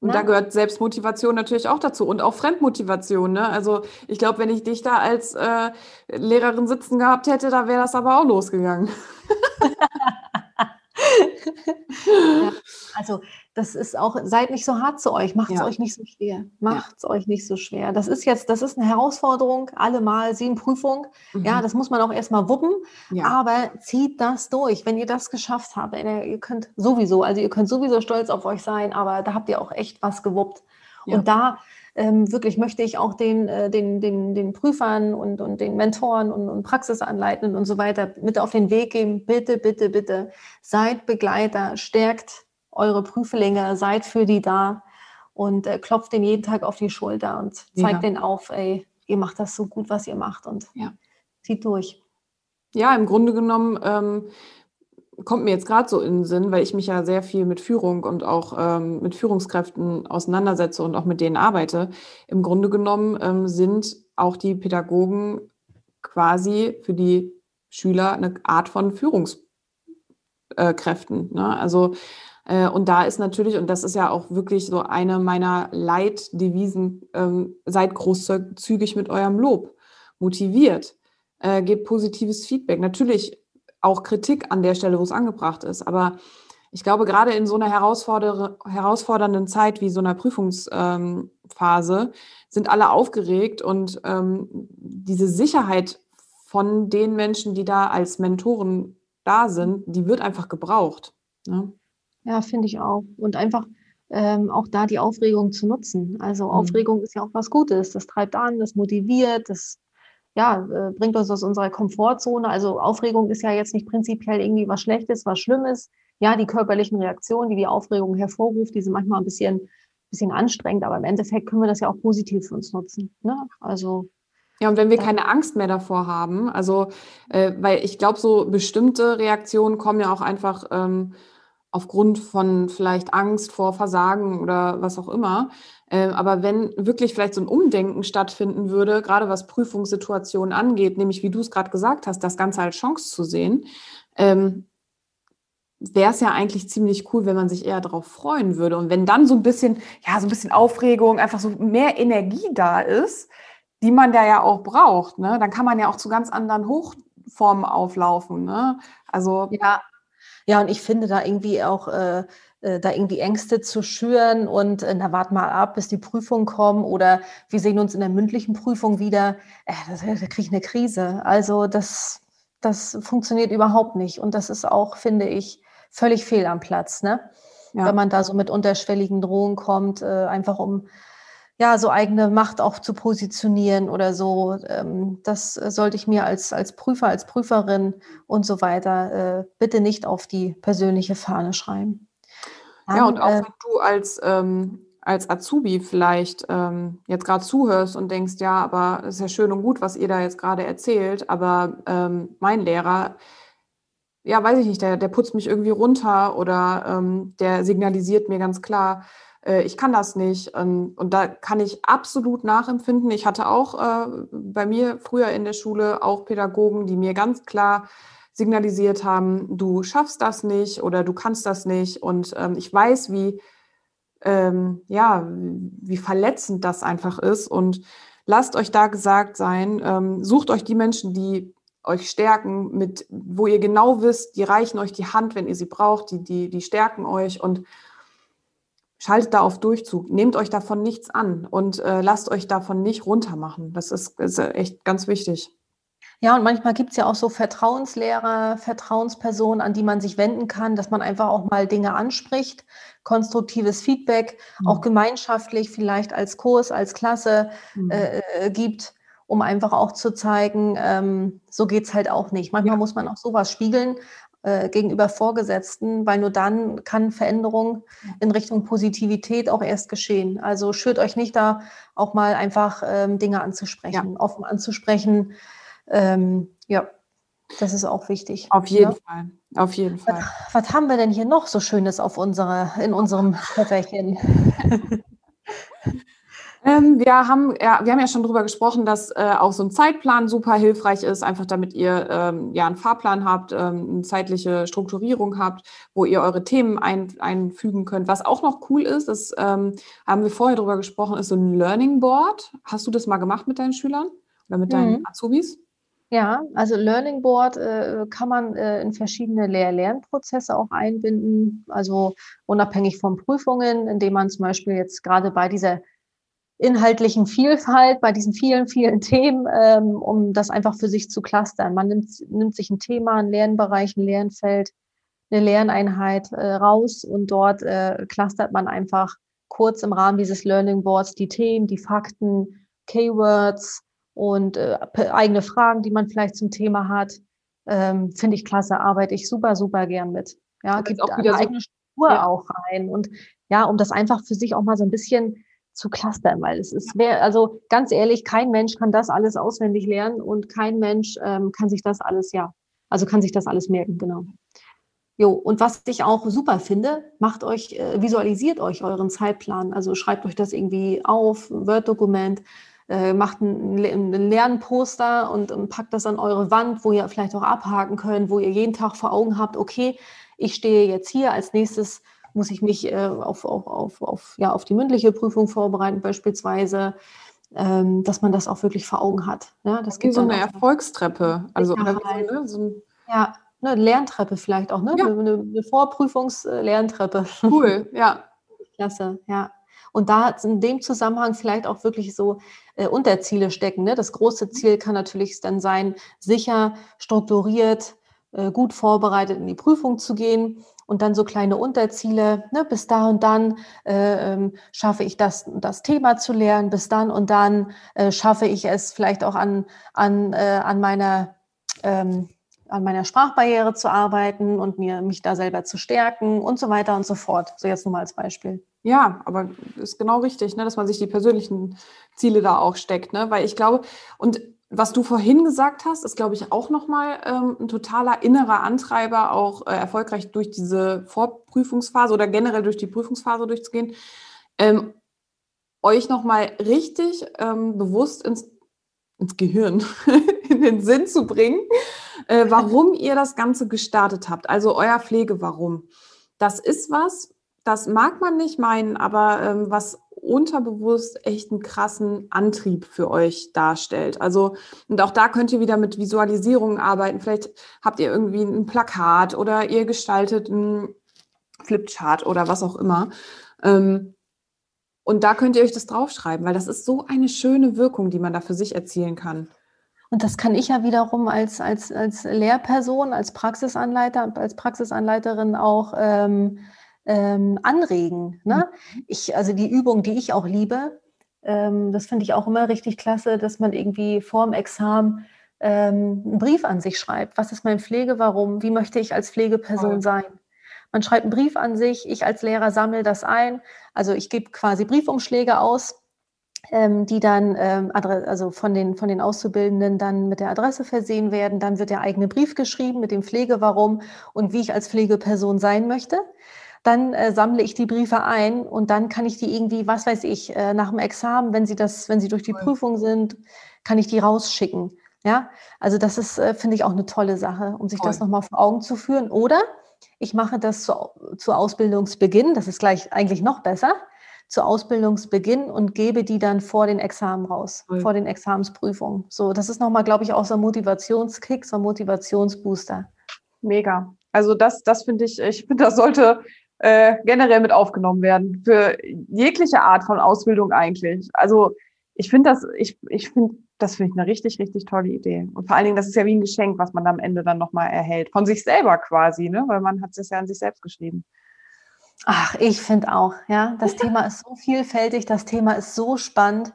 Und da gehört Selbstmotivation natürlich auch dazu und auch Fremdmotivation. Ne? Also ich glaube, wenn ich dich da als äh, Lehrerin sitzen gehabt hätte, da wäre das aber auch losgegangen. *laughs* ja. Also das ist auch, seid nicht so hart zu euch, macht es ja. euch nicht so schwer. Macht es ja. euch nicht so schwer. Das ist jetzt, das ist eine Herausforderung, allemal sieben Prüfung. Mhm. Ja, das muss man auch erstmal wuppen. Ja. Aber zieht das durch. Wenn ihr das geschafft habt, ihr könnt sowieso, also ihr könnt sowieso stolz auf euch sein, aber da habt ihr auch echt was gewuppt. Und da ähm, wirklich möchte ich auch den, äh, den, den, den Prüfern und, und den Mentoren und, und Praxisanleitenden und so weiter mit auf den Weg geben. Bitte, bitte, bitte seid Begleiter, stärkt eure Prüflinge, seid für die da und äh, klopft den jeden Tag auf die Schulter und zeigt ja. denen auf, ey, ihr macht das so gut, was ihr macht und ja. zieht durch. Ja, im Grunde genommen ähm, kommt mir jetzt gerade so in den Sinn, weil ich mich ja sehr viel mit Führung und auch ähm, mit Führungskräften auseinandersetze und auch mit denen arbeite. Im Grunde genommen ähm, sind auch die Pädagogen quasi für die Schüler eine Art von Führungskräften. Ne? Also äh, und da ist natürlich, und das ist ja auch wirklich so eine meiner Leitdevisen, ähm, seid großzügig mit eurem Lob, motiviert, äh, gebt positives Feedback. Natürlich auch Kritik an der Stelle, wo es angebracht ist. Aber ich glaube, gerade in so einer herausforder herausfordernden Zeit wie so einer Prüfungsphase ähm, sind alle aufgeregt und ähm, diese Sicherheit von den Menschen, die da als Mentoren da sind, die wird einfach gebraucht. Ne? Ja, finde ich auch. Und einfach ähm, auch da die Aufregung zu nutzen. Also mhm. Aufregung ist ja auch was Gutes. Das treibt an, das motiviert, das ja, äh, bringt uns aus unserer Komfortzone. Also Aufregung ist ja jetzt nicht prinzipiell irgendwie was Schlechtes, was Schlimmes. Ja, die körperlichen Reaktionen, die die Aufregung hervorruft, die sind manchmal ein bisschen, bisschen anstrengend, aber im Endeffekt können wir das ja auch positiv für uns nutzen. Ne? Also ja, und wenn wir keine Angst mehr davor haben, also äh, weil ich glaube, so bestimmte Reaktionen kommen ja auch einfach ähm, aufgrund von vielleicht Angst vor Versagen oder was auch immer. Ähm, aber wenn wirklich vielleicht so ein Umdenken stattfinden würde, gerade was Prüfungssituationen angeht, nämlich wie du es gerade gesagt hast, das Ganze als Chance zu sehen, ähm, wäre es ja eigentlich ziemlich cool, wenn man sich eher darauf freuen würde. Und wenn dann so ein bisschen, ja, so ein bisschen Aufregung, einfach so mehr Energie da ist, die man da ja auch braucht, ne, dann kann man ja auch zu ganz anderen Hochformen auflaufen. Ne? Also ja, ja, und ich finde da irgendwie auch äh, äh, da irgendwie Ängste zu schüren und äh, na, wart mal ab, bis die Prüfung kommen oder wir sehen uns in der mündlichen Prüfung wieder, äh, da, da kriege ich eine Krise. Also das, das funktioniert überhaupt nicht und das ist auch, finde ich, völlig fehl am Platz, ne? Ja. Wenn man da so mit unterschwelligen Drohungen kommt, äh, einfach um ja, so eigene Macht auch zu positionieren oder so. Ähm, das sollte ich mir als, als Prüfer, als Prüferin und so weiter äh, bitte nicht auf die persönliche Fahne schreiben. Ja, und auch äh, wenn du als, ähm, als Azubi vielleicht ähm, jetzt gerade zuhörst und denkst, ja, aber es ist ja schön und gut, was ihr da jetzt gerade erzählt, aber ähm, mein Lehrer, ja, weiß ich nicht, der, der putzt mich irgendwie runter oder ähm, der signalisiert mir ganz klar, äh, ich kann das nicht. Ähm, und da kann ich absolut nachempfinden. Ich hatte auch äh, bei mir früher in der Schule auch Pädagogen, die mir ganz klar signalisiert haben, du schaffst das nicht oder du kannst das nicht. Und ähm, ich weiß, wie, ähm, ja, wie verletzend das einfach ist. Und lasst euch da gesagt sein, sucht euch die Menschen, die euch stärken, mit, wo ihr genau wisst, die reichen euch die Hand, wenn ihr sie braucht, die, die, die stärken euch und schaltet da auf Durchzug. Nehmt euch davon nichts an und äh, lasst euch davon nicht runtermachen. Das ist, ist echt ganz wichtig. Ja, und manchmal gibt es ja auch so Vertrauenslehrer, Vertrauenspersonen, an die man sich wenden kann, dass man einfach auch mal Dinge anspricht, konstruktives Feedback, mhm. auch gemeinschaftlich vielleicht als Kurs, als Klasse mhm. äh, gibt, um einfach auch zu zeigen, ähm, so geht es halt auch nicht. Manchmal ja. muss man auch sowas spiegeln äh, gegenüber Vorgesetzten, weil nur dann kann Veränderung in Richtung Positivität auch erst geschehen. Also schürt euch nicht da auch mal einfach ähm, Dinge anzusprechen, ja. offen anzusprechen ähm, ja, das ist auch wichtig. Auf jeden ja? Fall. Auf jeden Fall. Was, was, haben wir denn hier noch so Schönes auf unsere, in unserem Köfferchen? *laughs* ähm, wir, haben, ja, wir haben ja schon darüber gesprochen, dass äh, auch so ein Zeitplan super hilfreich ist, einfach damit ihr ähm, ja einen Fahrplan habt, ähm, eine zeitliche Strukturierung habt, wo ihr eure Themen ein, einfügen könnt. Was auch noch cool ist, das ähm, haben wir vorher darüber gesprochen, ist so ein Learning Board. Hast du das mal gemacht mit deinen Schülern oder mit deinen mhm. Azubis? Ja, also Learning Board äh, kann man äh, in verschiedene Lehr-Lernprozesse auch einbinden, also unabhängig von Prüfungen, indem man zum Beispiel jetzt gerade bei dieser inhaltlichen Vielfalt, bei diesen vielen, vielen Themen, ähm, um das einfach für sich zu clustern. Man nimmt, nimmt sich ein Thema, einen Lernbereich, ein Lernfeld, eine Lerneinheit äh, raus und dort äh, clustert man einfach kurz im Rahmen dieses Learning Boards die Themen, die Fakten, Keywords, und äh, eigene Fragen, die man vielleicht zum Thema hat. Ähm, Finde ich klasse, arbeite ich super, super gern mit. Ja, gibt auch wieder eine eigene Struktur ja. auch rein. Und ja, um das einfach für sich auch mal so ein bisschen zu clustern, weil es ist, also ganz ehrlich, kein Mensch kann das alles auswendig lernen und kein Mensch ähm, kann sich das alles, ja, also kann sich das alles merken, genau. Jo, und was ich auch super finde, macht euch, äh, visualisiert euch euren Zeitplan. Also schreibt euch das irgendwie auf, Word-Dokument, äh, macht ein, ein Lernposter und, und packt das an eure Wand, wo ihr vielleicht auch abhaken könnt, wo ihr jeden Tag vor Augen habt, okay, ich stehe jetzt hier, als nächstes muss ich mich äh, auf, auf, auf, auf, ja, auf die mündliche Prüfung vorbereiten beispielsweise, ähm, dass man das auch wirklich vor Augen hat. Ja, das Wie so eine Erfolgstreppe. Also, so, ne, so ja, eine Lerntreppe vielleicht auch, ne? Ja. Eine, eine Vorprüfungs-Lerntreppe. Cool, *laughs* ja. Klasse, ja. Und da in dem Zusammenhang vielleicht auch wirklich so äh, Unterziele stecken. Ne? Das große mhm. Ziel kann natürlich dann sein, sicher, strukturiert, äh, gut vorbereitet in die Prüfung zu gehen und dann so kleine Unterziele. Ne? Bis da und dann äh, ähm, schaffe ich das, das Thema zu lernen. Bis dann und dann äh, schaffe ich es vielleicht auch an, an, äh, an meiner ähm, an meiner Sprachbarriere zu arbeiten und mir mich da selber zu stärken und so weiter und so fort. So jetzt nur mal als Beispiel. Ja, aber ist genau richtig, ne, dass man sich die persönlichen Ziele da auch steckt, ne? Weil ich glaube, und was du vorhin gesagt hast, ist, glaube ich, auch nochmal ähm, ein totaler innerer Antreiber, auch äh, erfolgreich durch diese Vorprüfungsphase oder generell durch die Prüfungsphase durchzugehen, ähm, euch nochmal richtig ähm, bewusst ins, ins Gehirn, *laughs* in den Sinn zu bringen, äh, warum ihr das Ganze gestartet habt. Also euer Pflege-Warum. Das ist was, das mag man nicht meinen, aber ähm, was unterbewusst echt einen krassen Antrieb für euch darstellt. Also, und auch da könnt ihr wieder mit Visualisierungen arbeiten. Vielleicht habt ihr irgendwie ein Plakat oder ihr gestaltet einen Flipchart oder was auch immer. Ähm, und da könnt ihr euch das draufschreiben, weil das ist so eine schöne Wirkung, die man da für sich erzielen kann. Und das kann ich ja wiederum als, als, als Lehrperson, als Praxisanleiter, als Praxisanleiterin auch ähm, ähm, anregen. Ne? Mhm. Ich, also die Übung, die ich auch liebe, ähm, das finde ich auch immer richtig klasse, dass man irgendwie vorm Examen ähm, einen Brief an sich schreibt. Was ist mein Pflege, warum? Wie möchte ich als Pflegeperson sein? Man schreibt einen Brief an sich, ich als Lehrer sammle das ein. Also ich gebe quasi Briefumschläge aus, ähm, die dann ähm, also von den, von den Auszubildenden dann mit der Adresse versehen werden. Dann wird der eigene Brief geschrieben mit dem Pflege, warum und wie ich als Pflegeperson sein möchte dann äh, sammle ich die Briefe ein und dann kann ich die irgendwie, was weiß ich, äh, nach dem Examen, wenn sie das, wenn sie durch die cool. Prüfung sind, kann ich die rausschicken. Ja, also das ist, äh, finde ich, auch eine tolle Sache, um sich cool. das nochmal vor Augen zu führen. Oder ich mache das zu, zu Ausbildungsbeginn, das ist gleich eigentlich noch besser, zu Ausbildungsbeginn und gebe die dann vor den Examen raus, cool. vor den Examensprüfungen. So, das ist nochmal, glaube ich, auch so ein Motivationskick, so ein Motivationsbooster. Mega. Also das, das finde ich, ich finde, das sollte äh, generell mit aufgenommen werden für jegliche Art von Ausbildung eigentlich. Also ich finde das, ich, ich finde, das finde ich eine richtig, richtig tolle Idee. Und vor allen Dingen, das ist ja wie ein Geschenk, was man am Ende dann nochmal erhält. Von sich selber quasi, ne? Weil man hat es ja an sich selbst geschrieben. Ach, ich finde auch, ja. Das Thema ist so vielfältig, das Thema ist so spannend.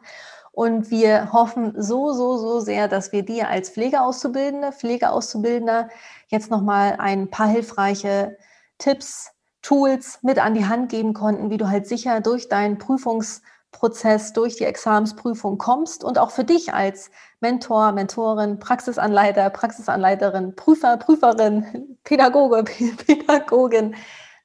Und wir hoffen so, so, so sehr, dass wir dir als Pflegeauszubildende, Pflegeauszubildender jetzt nochmal ein paar hilfreiche Tipps, Tools mit an die Hand geben konnten, wie du halt sicher durch deinen Prüfungsprozess, durch die Examensprüfung kommst und auch für dich als Mentor, Mentorin, Praxisanleiter, Praxisanleiterin, Prüfer, Prüferin, *laughs* Pädagoge, *laughs* Pädagogin,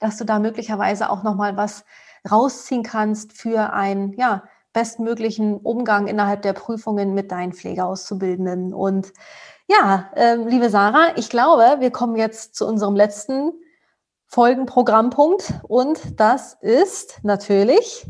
dass du da möglicherweise auch nochmal was rausziehen kannst für einen, ja, bestmöglichen Umgang innerhalb der Prüfungen mit deinen Pflegeauszubildenden. Und ja, äh, liebe Sarah, ich glaube, wir kommen jetzt zu unserem letzten Folgenprogrammpunkt und das ist natürlich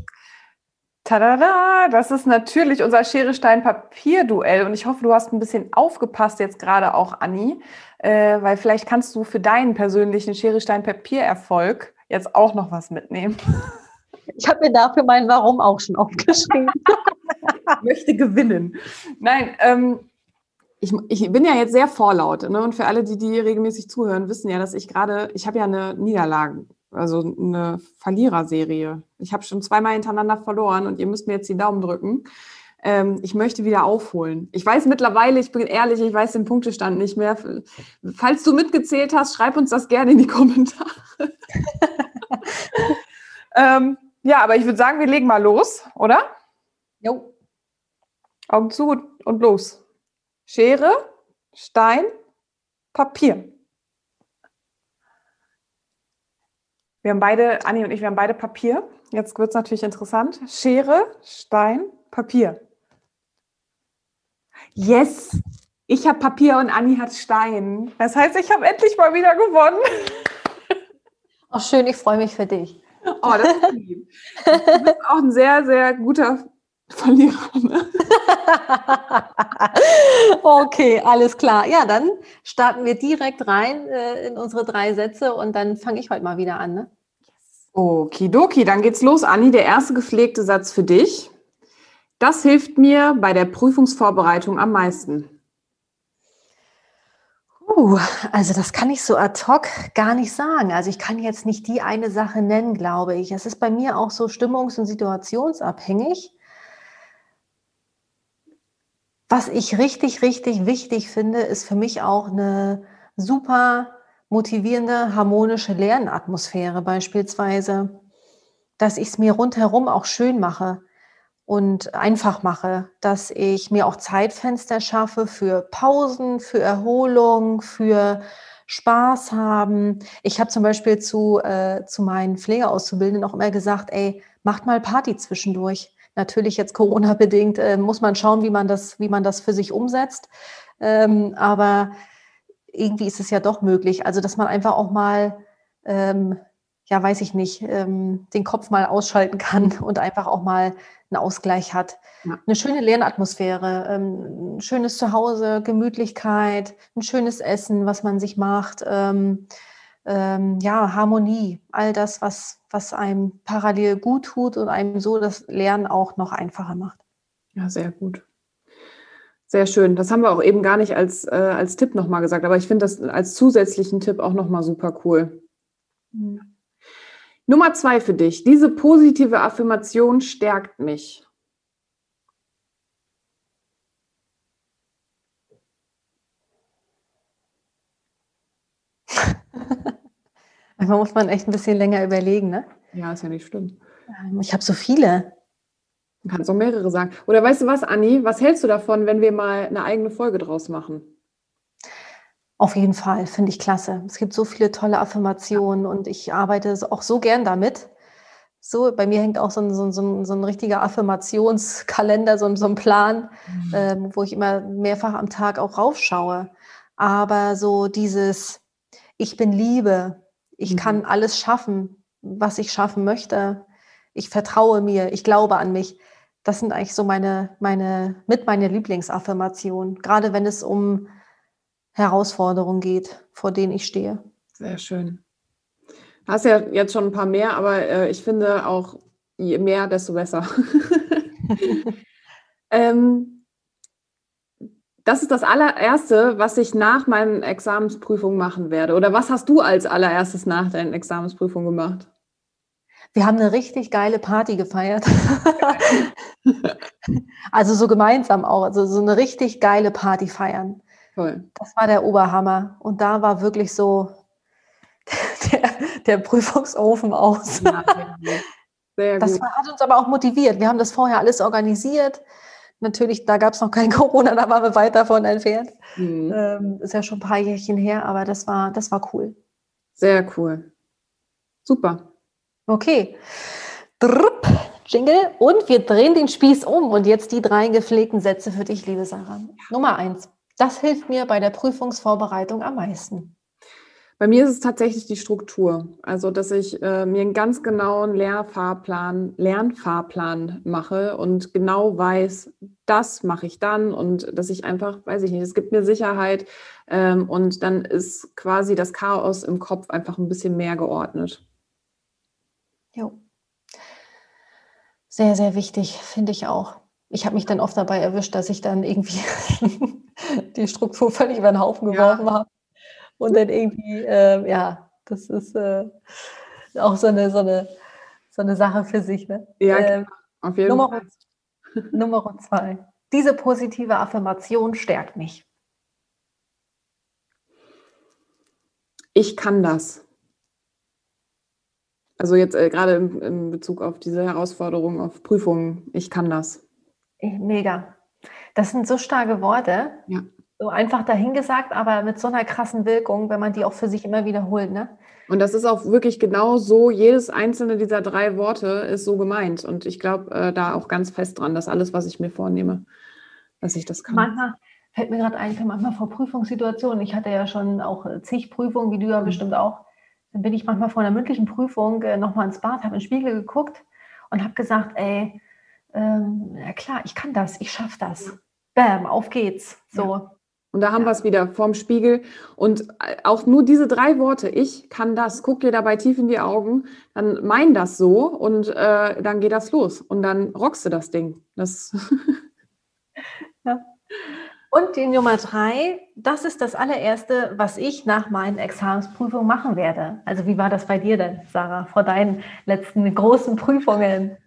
Tada! Das ist natürlich unser Schere Stein Papier Duell und ich hoffe, du hast ein bisschen aufgepasst jetzt gerade auch, Anni, äh, weil vielleicht kannst du für deinen persönlichen Schere Stein Papier Erfolg jetzt auch noch was mitnehmen. Ich habe mir dafür mein Warum auch schon aufgeschrieben. *laughs* möchte gewinnen. Nein, ähm, ich, ich bin ja jetzt sehr vorlaut. Ne? Und für alle, die, die regelmäßig zuhören, wissen ja, dass ich gerade, ich habe ja eine Niederlage, also eine Verliererserie. Ich habe schon zweimal hintereinander verloren und ihr müsst mir jetzt die Daumen drücken. Ähm, ich möchte wieder aufholen. Ich weiß mittlerweile, ich bin ehrlich, ich weiß den Punktestand nicht mehr. Falls du mitgezählt hast, schreib uns das gerne in die *laughs* Kommentare. ähm, ja, aber ich würde sagen, wir legen mal los, oder? Jo. Augen zu und los. Schere, Stein, Papier. Wir haben beide, Anni und ich, wir haben beide Papier. Jetzt wird es natürlich interessant. Schere, Stein, Papier. Yes! Ich habe Papier und Anni hat Stein. Das heißt, ich habe endlich mal wieder gewonnen. Ach schön, ich freue mich für dich. Oh, das ist lieb. Du bist auch ein sehr, sehr guter Verlierer. Ne? *laughs* okay, alles klar. Ja, dann starten wir direkt rein äh, in unsere drei Sätze und dann fange ich heute mal wieder an. Ne? Okidoki, dann geht's los, Anni. Der erste gepflegte Satz für dich. Das hilft mir bei der Prüfungsvorbereitung am meisten. Uh, also das kann ich so ad hoc gar nicht sagen. Also ich kann jetzt nicht die eine Sache nennen, glaube ich. Es ist bei mir auch so stimmungs- und situationsabhängig. Was ich richtig, richtig wichtig finde, ist für mich auch eine super motivierende, harmonische Lernatmosphäre beispielsweise. Dass ich es mir rundherum auch schön mache und einfach mache, dass ich mir auch Zeitfenster schaffe für Pausen, für Erholung, für Spaß haben. Ich habe zum Beispiel zu, äh, zu meinen Pflegeauszubildenden auch immer gesagt, ey, macht mal Party zwischendurch. Natürlich jetzt Corona-bedingt äh, muss man schauen, wie man das, wie man das für sich umsetzt. Ähm, aber irgendwie ist es ja doch möglich. Also, dass man einfach auch mal, ähm, ja, weiß ich nicht, ähm, den Kopf mal ausschalten kann *laughs* und einfach auch mal einen Ausgleich hat. Ja. Eine schöne Lernatmosphäre, ähm, ein schönes Zuhause, Gemütlichkeit, ein schönes Essen, was man sich macht. Ähm, ähm, ja, Harmonie, all das, was, was einem parallel gut tut und einem so das Lernen auch noch einfacher macht. Ja, sehr gut. Sehr schön. Das haben wir auch eben gar nicht als, äh, als Tipp nochmal gesagt, aber ich finde das als zusätzlichen Tipp auch nochmal super cool. Mhm. Nummer zwei für dich. Diese positive Affirmation stärkt mich. Manchmal muss man echt ein bisschen länger überlegen, ne? Ja, ist ja nicht schlimm. Ähm, ich habe so viele. Du kannst auch mehrere sagen. Oder weißt du was, Anni, was hältst du davon, wenn wir mal eine eigene Folge draus machen? Auf jeden Fall, finde ich klasse. Es gibt so viele tolle Affirmationen und ich arbeite auch so gern damit. So, bei mir hängt auch so ein, so ein, so ein richtiger Affirmationskalender, so ein, so ein Plan, mhm. ähm, wo ich immer mehrfach am Tag auch raufschaue. Aber so dieses, ich bin Liebe, ich mhm. kann alles schaffen, was ich schaffen möchte. Ich vertraue mir, ich glaube an mich. Das sind eigentlich so meine, meine, mit meine Lieblingsaffirmationen, gerade wenn es um Herausforderungen geht, vor denen ich stehe. Sehr schön. Du hast ja jetzt schon ein paar mehr, aber äh, ich finde auch, je mehr, desto besser. *laughs* ähm, das ist das allererste, was ich nach meinen Examensprüfungen machen werde. Oder was hast du als allererstes nach deinen Examensprüfungen gemacht? Wir haben eine richtig geile Party gefeiert. *laughs* also so gemeinsam auch, also so eine richtig geile Party feiern. Toll. Das war der Oberhammer. Und da war wirklich so *laughs* der, der Prüfungsofen aus. Ja, sehr gut. Das hat uns aber auch motiviert. Wir haben das vorher alles organisiert. Natürlich, da gab es noch kein *laughs* Corona, da waren wir weit davon entfernt. Mhm. Ähm, ist ja schon ein paar Jährchen her, aber das war, das war cool. Sehr cool. Super. Okay. Drrp, Jingle. Und wir drehen den Spieß um. Und jetzt die drei gepflegten Sätze für dich, liebe Sarah. Nummer eins. Das hilft mir bei der Prüfungsvorbereitung am meisten. Bei mir ist es tatsächlich die Struktur. Also, dass ich äh, mir einen ganz genauen Lehrfahrplan, Lernfahrplan mache und genau weiß, das mache ich dann und dass ich einfach, weiß ich nicht, es gibt mir Sicherheit ähm, und dann ist quasi das Chaos im Kopf einfach ein bisschen mehr geordnet. Jo. Sehr, sehr wichtig, finde ich auch. Ich habe mich dann oft dabei erwischt, dass ich dann irgendwie *laughs* die Struktur völlig über den Haufen geworfen ja. habe und dann irgendwie, äh, ja, das ist äh, auch so eine, so, eine, so eine Sache für sich. Ne? Ja, ähm, auf jeden Nummer, Fall. *laughs* Nummer zwei. Diese positive Affirmation stärkt mich. Ich kann das. Also jetzt äh, gerade in, in Bezug auf diese Herausforderung, auf Prüfungen, ich kann das. Mega. Das sind so starke Worte. Ja so einfach dahingesagt, aber mit so einer krassen Wirkung, wenn man die auch für sich immer wiederholt. Ne? Und das ist auch wirklich genau so, jedes einzelne dieser drei Worte ist so gemeint. Und ich glaube äh, da auch ganz fest dran, dass alles, was ich mir vornehme, dass ich das kann. Manchmal fällt mir gerade ein, manchmal vor Prüfungssituationen, ich hatte ja schon auch äh, zig Prüfungen, wie du ja mhm. bestimmt auch, dann bin ich manchmal vor einer mündlichen Prüfung äh, nochmal ins Bad, habe in den Spiegel geguckt und habe gesagt, ey, ähm, ja klar, ich kann das, ich schaffe das. Bam, auf geht's. So. Ja. Und da haben ja. wir es wieder vorm Spiegel. Und äh, auch nur diese drei Worte, ich kann das, guck dir dabei tief in die Augen, dann mein das so und äh, dann geht das los. Und dann rockst du das Ding. Das *laughs* ja. Und die Nummer drei, das ist das allererste, was ich nach meinen Examensprüfungen machen werde. Also wie war das bei dir denn, Sarah, vor deinen letzten großen Prüfungen?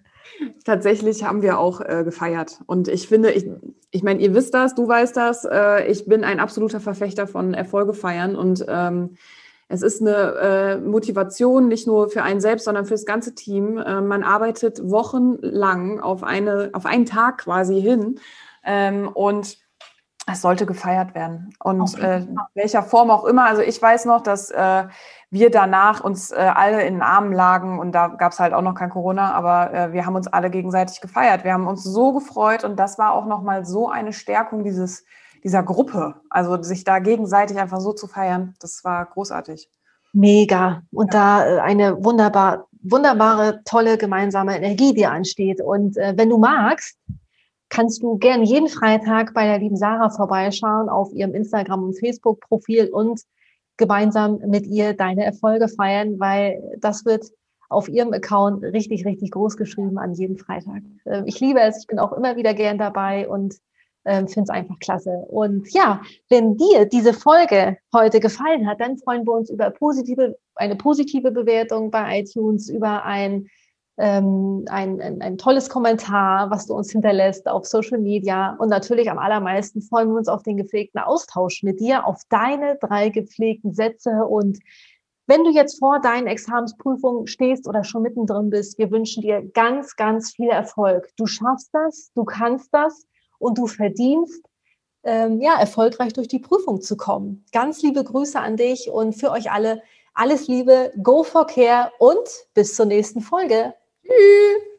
Tatsächlich haben wir auch äh, gefeiert. Und ich finde, ich, ich meine, ihr wisst das, du weißt das, äh, ich bin ein absoluter Verfechter von Erfolge feiern. Und ähm, es ist eine äh, Motivation, nicht nur für einen selbst, sondern für das ganze Team. Äh, man arbeitet wochenlang auf, eine, auf einen Tag quasi hin. Ähm, und es sollte gefeiert werden. Und äh, welcher Form auch immer. Also ich weiß noch, dass äh, wir danach uns äh, alle in den Armen lagen und da gab es halt auch noch kein Corona, aber äh, wir haben uns alle gegenseitig gefeiert. Wir haben uns so gefreut und das war auch nochmal so eine Stärkung dieses, dieser Gruppe. Also sich da gegenseitig einfach so zu feiern, das war großartig. Mega. Und ja. da äh, eine wunderbar, wunderbare, tolle gemeinsame Energie, die ansteht. Und äh, wenn du magst, kannst du gern jeden Freitag bei der lieben Sarah vorbeischauen auf ihrem Instagram- und Facebook-Profil und gemeinsam mit ihr deine Erfolge feiern, weil das wird auf ihrem Account richtig, richtig groß geschrieben an jedem Freitag. Ähm, ich liebe es, ich bin auch immer wieder gern dabei und ähm, finde es einfach klasse. Und ja, wenn dir diese Folge heute gefallen hat, dann freuen wir uns über positive, eine positive Bewertung bei iTunes, über ein ähm, ein, ein, ein tolles Kommentar, was du uns hinterlässt auf Social Media. Und natürlich am allermeisten freuen wir uns auf den gepflegten Austausch mit dir, auf deine drei gepflegten Sätze. Und wenn du jetzt vor deinen Examensprüfungen stehst oder schon mittendrin bist, wir wünschen dir ganz, ganz viel Erfolg. Du schaffst das, du kannst das und du verdienst ähm, ja, erfolgreich durch die Prüfung zu kommen. Ganz liebe Grüße an dich und für euch alle alles Liebe, go for care und bis zur nächsten Folge. 嗯。